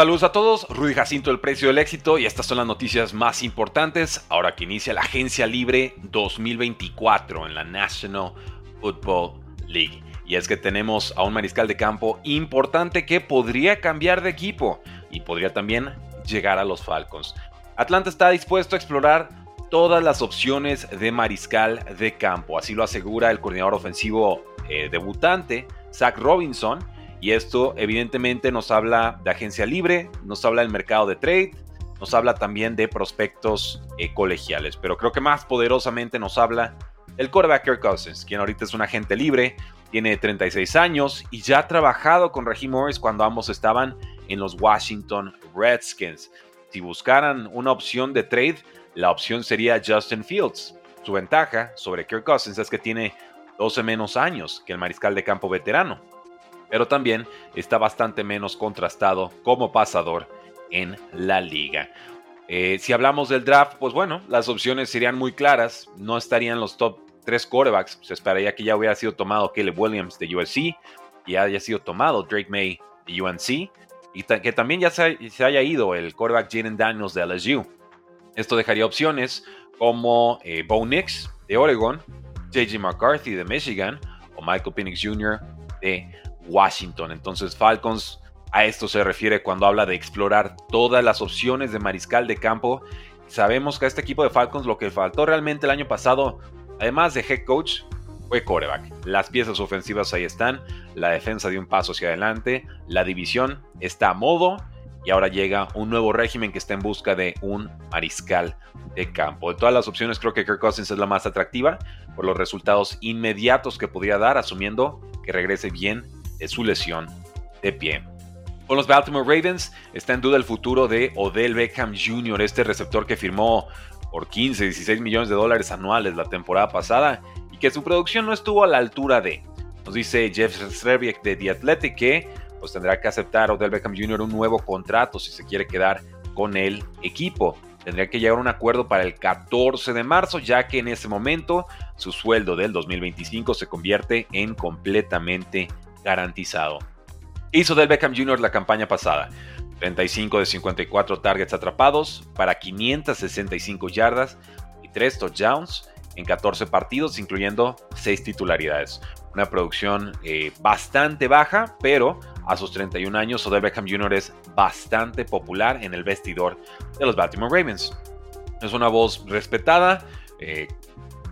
Saludos a todos, Rudy Jacinto, el precio del éxito, y estas son las noticias más importantes ahora que inicia la Agencia Libre 2024 en la National Football League. Y es que tenemos a un mariscal de campo importante que podría cambiar de equipo y podría también llegar a los Falcons. Atlanta está dispuesto a explorar todas las opciones de mariscal de campo, así lo asegura el coordinador ofensivo eh, debutante, Zach Robinson, y esto evidentemente nos habla de agencia libre, nos habla del mercado de trade, nos habla también de prospectos eh, colegiales, pero creo que más poderosamente nos habla el quarterback Kirk Cousins, quien ahorita es un agente libre, tiene 36 años y ya ha trabajado con Reggie Morris cuando ambos estaban en los Washington Redskins. Si buscaran una opción de trade, la opción sería Justin Fields. Su ventaja sobre Kirk Cousins es que tiene 12 menos años que el mariscal de campo veterano pero también está bastante menos contrastado como pasador en la liga. Eh, si hablamos del draft, pues bueno, las opciones serían muy claras, no estarían los top 3 quarterbacks, se esperaría que ya hubiera sido tomado Caleb Williams de USC y haya sido tomado Drake May de UNC y que también ya se, haya ido el quarterback Jaden Daniels de LSU. Esto dejaría opciones como eh, Bo Nix de Oregon, JJ McCarthy de Michigan o Michael Penix Jr. de Washington. Entonces Falcons a esto se refiere cuando habla de explorar todas las opciones de mariscal de campo. Sabemos que a este equipo de Falcons lo que faltó realmente el año pasado, además de head coach, fue coreback. Las piezas ofensivas ahí están, la defensa de un paso hacia adelante, la división está a modo y ahora llega un nuevo régimen que está en busca de un mariscal de campo. De todas las opciones creo que Kirk Cousins es la más atractiva por los resultados inmediatos que podría dar asumiendo que regrese bien de su lesión de pie. Con los Baltimore Ravens está en duda el futuro de Odell Beckham Jr., este receptor que firmó por 15, 16 millones de dólares anuales la temporada pasada y que su producción no estuvo a la altura de. Nos dice Jeff Srebiek de The Athletic que pues tendrá que aceptar Odell Beckham Jr. un nuevo contrato si se quiere quedar con el equipo. Tendría que llegar a un acuerdo para el 14 de marzo, ya que en ese momento su sueldo del 2025 se convierte en completamente garantizado. Hizo del Beckham Jr. la campaña pasada. 35 de 54 targets atrapados para 565 yardas y 3 touchdowns en 14 partidos, incluyendo 6 titularidades. Una producción eh, bastante baja, pero a sus 31 años, Odell Beckham Jr. es bastante popular en el vestidor de los Baltimore Ravens. Es una voz respetada, eh,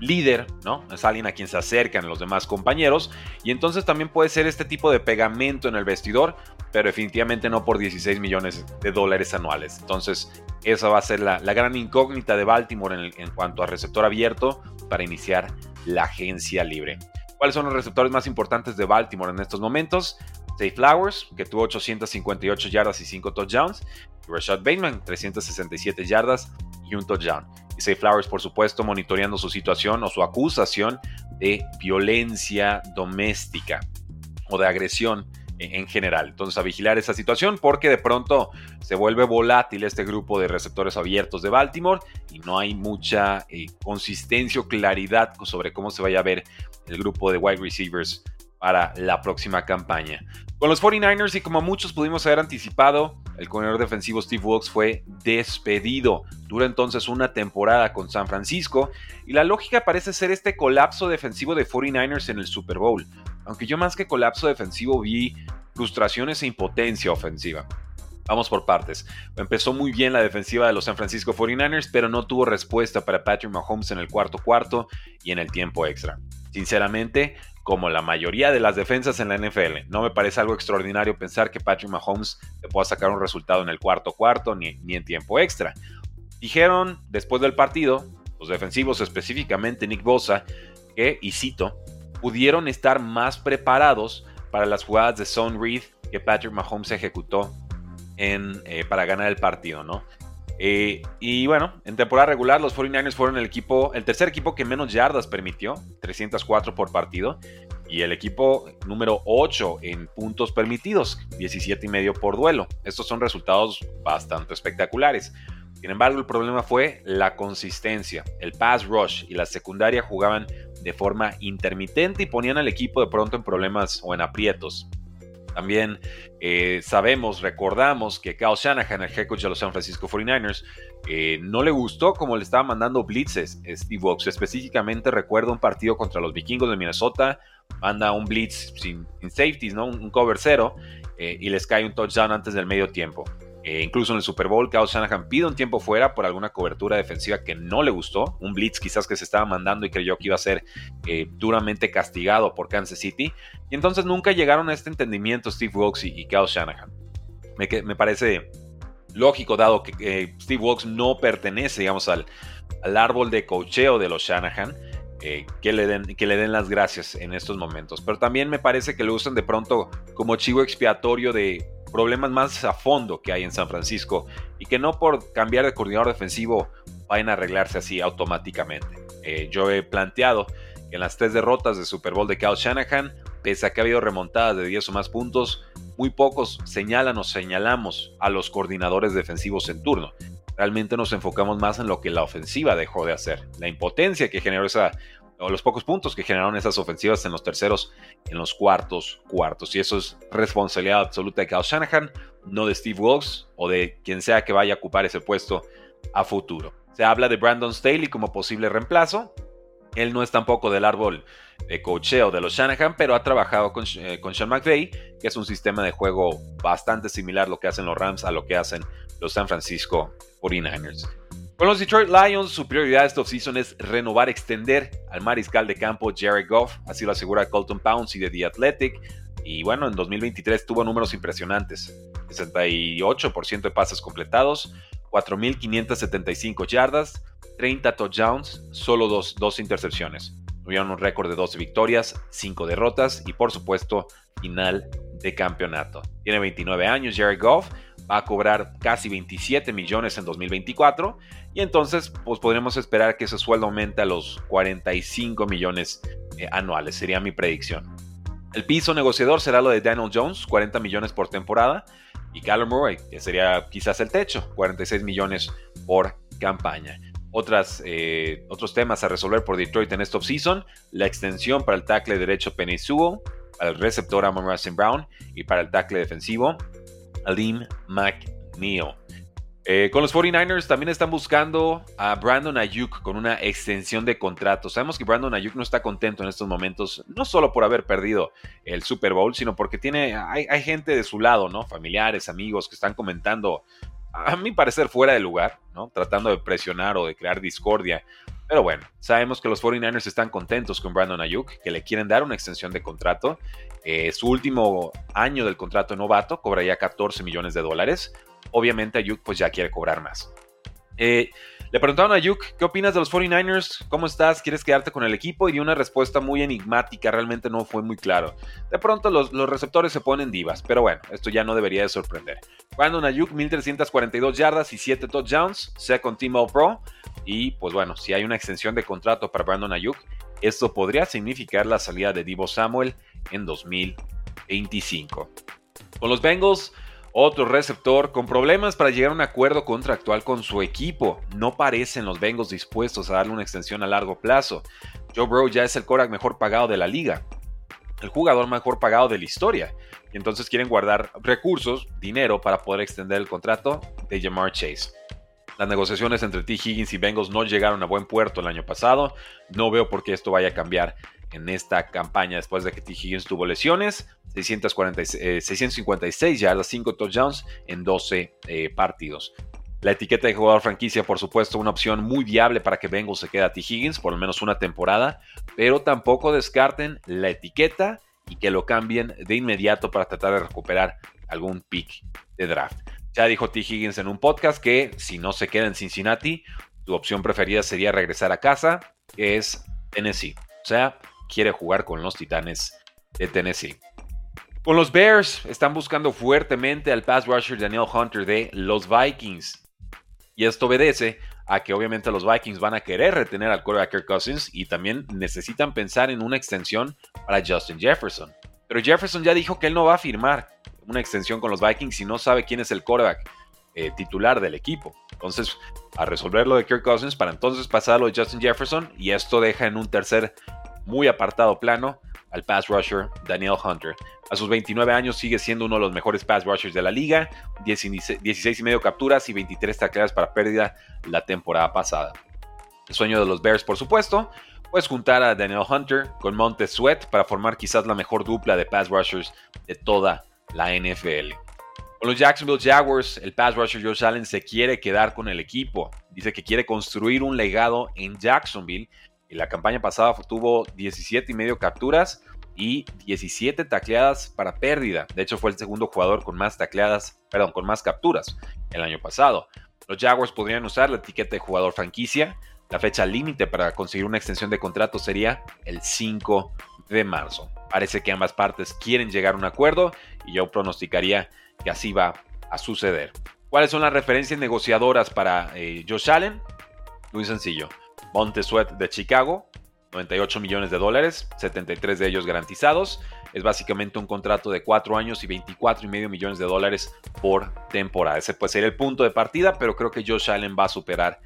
líder, ¿no? Es alguien a quien se acercan los demás compañeros y entonces también puede ser este tipo de pegamento en el vestidor, pero definitivamente no por 16 millones de dólares anuales. Entonces, esa va a ser la, gran incógnita de Baltimore en, cuanto a receptor abierto para iniciar la agencia libre. ¿Cuáles son los receptores más importantes de Baltimore en estos momentos? Say Flowers, que tuvo 858 yardas y 5 touchdowns, Rashad Bateman, 367 yardas y un touchdown. Y Flowers, por supuesto, monitoreando su situación o su acusación de violencia doméstica o de agresión en general. Entonces a vigilar esa situación porque de pronto se vuelve volátil este grupo de receptores abiertos de Baltimore y no hay mucha eh, consistencia o claridad sobre cómo se vaya a ver el grupo de wide receivers para la próxima campaña. Con los 49ers y como muchos pudimos haber anticipado, el corredor defensivo Steve Wilkes fue despedido. Dura entonces una temporada con San Francisco y la lógica parece ser este colapso defensivo de 49ers en el Super Bowl. Aunque yo más que colapso defensivo vi frustraciones e impotencia ofensiva. Vamos por partes. Empezó muy bien la defensiva de los San Francisco 49ers, pero no tuvo respuesta para Patrick Mahomes en el cuarto cuarto y en el tiempo extra. Sinceramente, como la mayoría de las defensas en la NFL. No me parece algo extraordinario pensar que Patrick Mahomes te pueda sacar un resultado en el cuarto cuarto ni, ni en tiempo extra. Dijeron después del partido, los defensivos específicamente Nick Bosa, que, y cito, pudieron estar más preparados para las jugadas de Son Reed que Patrick Mahomes ejecutó en, eh, para ganar el partido, ¿no? Eh, y bueno, en temporada regular los 49ers fueron el equipo, el tercer equipo que menos yardas permitió, 304 por partido, y el equipo número 8 en puntos permitidos, 17 y medio por duelo. Estos son resultados bastante espectaculares. Sin embargo, el problema fue la consistencia. El pass rush y la secundaria jugaban de forma intermitente y ponían al equipo de pronto en problemas o en aprietos. También eh, sabemos, recordamos que Kyle Shanahan, el head coach de los San Francisco 49ers, eh, no le gustó como le estaba mandando blitzes Steve Vox. Específicamente recuerdo un partido contra los vikingos de Minnesota, manda un blitz sin, safeties, ¿no? un, cover cero, eh, y les cae un touchdown antes del medio tiempo. Eh, incluso en el Super Bowl, Kyle Shanahan pide un tiempo fuera por alguna cobertura defensiva que no le gustó, un blitz quizás que se estaba mandando y creyó que iba a ser eh, duramente castigado por Kansas City. Y entonces nunca llegaron a este entendimiento Steve Wilkes y, Kyle Shanahan. Me, parece lógico, dado que Steve Wilkes no pertenece, digamos, al, árbol de cocheo de los Shanahan. Eh, que, le den, que le den las gracias en estos momentos. Pero también me parece que lo usan de pronto como chivo expiatorio de problemas más a fondo que hay en San Francisco y que no por cambiar de coordinador defensivo vayan a arreglarse así automáticamente. Eh, yo he planteado que en las tres derrotas de Super Bowl de Kyle Shanahan, pese a que ha habido remontadas de 10 o más puntos, muy pocos señalan o señalamos a los coordinadores defensivos en turno. Realmente nos enfocamos más en lo que la ofensiva dejó de hacer, la impotencia que generó esa o los pocos puntos que generaron esas ofensivas en los terceros, en los cuartos, cuartos. Y eso es responsabilidad absoluta de Kyle Shanahan, no de Steve Wilkes o de quien sea que vaya a ocupar ese puesto a futuro. Se habla de Brandon Staley como posible reemplazo. Él no es tampoco del árbol de cocheo de los Shanahan, pero ha trabajado con, eh, con Sean McVay, que es un sistema de juego bastante similar lo que hacen los Rams a lo que hacen los San Francisco 49ers. Con los Detroit Lions, su prioridad esta offseason es renovar, extender al mariscal de campo Jared Goff, así lo asegura Colton Pouncy de The Athletic. Y bueno, en 2023 tuvo números impresionantes: 68% de pases completados, 4.575 yardas, 30 touchdowns, solo dos, dos intercepciones. Tuvieron un récord de 12 victorias, 5 derrotas y por supuesto final de campeonato. Tiene 29 años Jared Goff, va a cobrar casi 27 millones en 2024 y entonces pues podremos esperar que ese sueldo aumente a los 45 millones eh, anuales, sería mi predicción. El piso negociador será lo de Daniel Jones, 40 millones por temporada, y Callum Murray, que sería quizás el techo, 46 millones por campaña. Eh, otros temas a resolver por Detroit en esta offseason, la extensión para el tackle derecho Penny el receptor Amon Russell Brown y para el tackle defensivo Alim McNeil. Eh, con los 49ers también están buscando a Brandon Ayuk con una extensión de contrato. Sabemos que Brandon Ayuk no está contento en estos momentos, no solo por haber perdido el Super Bowl, sino porque tiene, hay, gente de su lado, ¿no? Familiares, amigos que están comentando, a mi parecer, fuera de lugar, ¿no? Tratando de presionar o de crear discordia. Pero bueno, sabemos que los 49ers están contentos con Brandon Ayuk, que le quieren dar una extensión de contrato. Eh, su último año del contrato novato cobraría 14 millones de dólares. Obviamente Ayuk pues ya quiere cobrar más. Eh, le preguntaron a Ayuk, ¿qué opinas de los 49ers? ¿Cómo estás? ¿Quieres quedarte con el equipo? Y dio una respuesta muy enigmática, realmente no fue muy claro. De pronto los, receptores se ponen divas, pero bueno, esto ya no debería de sorprender. Brandon Ayuk, 1342 yardas y 7 touchdowns, second team All Pro. Y pues bueno, si hay una extensión de contrato para Brandon Ayuk, esto podría significar la salida de Divo Samuel en 2025. Con los Bengals, otro receptor con problemas para llegar a un acuerdo contractual con su equipo. No parecen los Bengals dispuestos a darle una extensión a largo plazo. Joe Burrow ya es el Korak mejor pagado de la liga, el jugador mejor pagado de la historia. Y entonces quieren guardar recursos, dinero, para poder extender el contrato de Jamar Chase. Las negociaciones entre T. Higgins y Bengals no llegaron a buen puerto el año pasado. No veo por qué esto vaya a cambiar en esta campaña después de que T. Higgins tuvo lesiones. 656 eh, yardas, 5 touchdowns en 12 eh, partidos. La etiqueta de jugador franquicia, por supuesto, una opción muy viable para que Bengals se quede a T. Higgins por al menos una temporada, pero tampoco descarten la etiqueta y que lo cambien de inmediato para tratar de recuperar algún pick de draft. Ya dijo T. Higgins en un podcast que si no se queda en Cincinnati, su opción preferida sería regresar a casa, que es Tennessee. O sea, quiere jugar con los Titanes de Tennessee. Con los Bears están buscando fuertemente al pass rusher Daniel Hunter de los Vikings. Y esto obedece a que obviamente los Vikings van a querer retener al quarterback Kirk Cousins y también necesitan pensar en una extensión para Justin Jefferson. Pero Jefferson ya dijo que él no va a firmar una extensión con los Vikings si no sabe quién es el quarterback eh, titular del equipo. Entonces, a resolver lo de Kirk Cousins para entonces pasar a lo de Justin Jefferson y esto deja en un tercer muy apartado plano al pass rusher Daniel Hunter. A sus 29 años sigue siendo uno de los mejores pass rushers de la liga, 16 y medio capturas y 23 tacleadas para pérdida la temporada pasada. El sueño de los Bears, por supuesto, pues juntar a Daniel Hunter con Montez Sweat para formar quizás la mejor dupla de pass rushers de toda la NFL. Con los Jacksonville Jaguars, el pass rusher Josh Allen se quiere quedar con el equipo. Dice que quiere construir un legado en Jacksonville y la campaña pasada tuvo 17 y medio capturas y 17 tacleadas para pérdida. De hecho, fue el segundo jugador con más tacleadas, perdón, con más capturas el año pasado. Los Jaguars podrían usar la etiqueta de jugador franquicia. La fecha límite para conseguir una extensión de contrato sería el 5 de marzo. Parece que ambas partes quieren llegar a un acuerdo y yo pronosticaría que así va a suceder. ¿Cuáles son las referencias negociadoras para eh, Josh Allen? Muy sencillo. Montesuet de Chicago, 98 millones de dólares, 73 de ellos garantizados. Es básicamente un contrato de 4 años y 24 y medio millones de dólares por temporada. Ese puede ser el punto de partida, pero creo que Josh Allen va a superar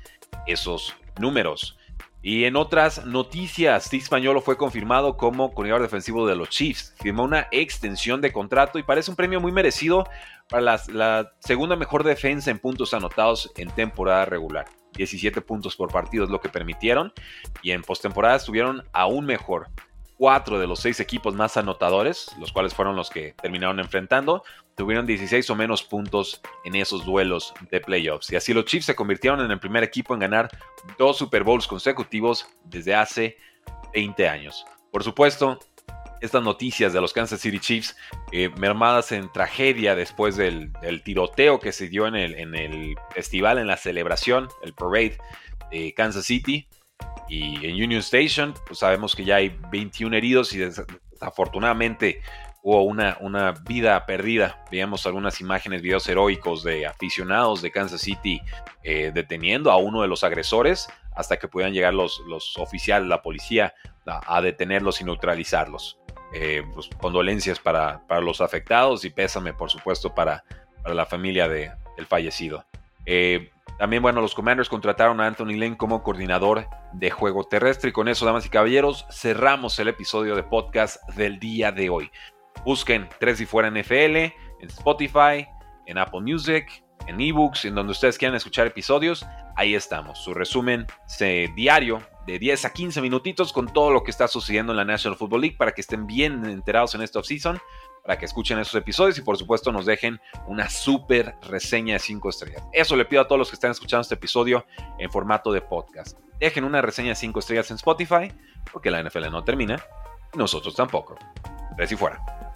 esos números. Y en otras noticias, Steve Spagnolo fue confirmado como coordinador defensivo de los Chiefs. Firmó una extensión de contrato y parece un premio muy merecido para la segunda mejor defensa en puntos anotados en temporada regular. 17 puntos por partido es lo que permitieron. Y en postemporada estuvieron aún mejor. Cuatro de los seis equipos más anotadores, los cuales fueron los que terminaron enfrentando, tuvieron 16 o menos puntos en esos duelos de playoffs. Y así los Chiefs se convirtieron en el primer equipo en ganar dos Super Bowls consecutivos desde hace 20 años. Por supuesto, estas noticias de los Kansas City Chiefs eh, mermadas en tragedia después del, tiroteo que se dio en el, en el, festival, en la celebración, el parade de Kansas City y en Union Station, pues sabemos que ya hay 21 heridos y desafortunadamente hubo una, vida perdida. Veíamos algunas imágenes, videos heroicos de aficionados de Kansas City eh, deteniendo a uno de los agresores hasta que pudieran llegar los oficiales, la policía, a detenerlos y neutralizarlos. Eh, pues, condolencias para, los afectados y pésame, por supuesto, para, la familia de, del fallecido. Eh, también, bueno, los Commanders contrataron a Anthony Lane como coordinador de juego terrestre. Y con eso, damas y caballeros, cerramos el episodio de podcast del día de hoy. Busquen Tres y Fuera NFL en Spotify, en Apple Music, en ebooks, en donde ustedes quieran escuchar episodios. Ahí estamos. Su resumen diario de 10 a 15 minutitos con todo lo que está sucediendo en la National Football League para que estén bien enterados en esta offseason, para que escuchen esos episodios y por supuesto nos dejen una súper reseña de 5 estrellas. Eso le pido a todos los que están escuchando este episodio en formato de podcast. Dejen una reseña de 5 estrellas en Spotify, porque la NFL no termina, y nosotros tampoco. Tres y fuera.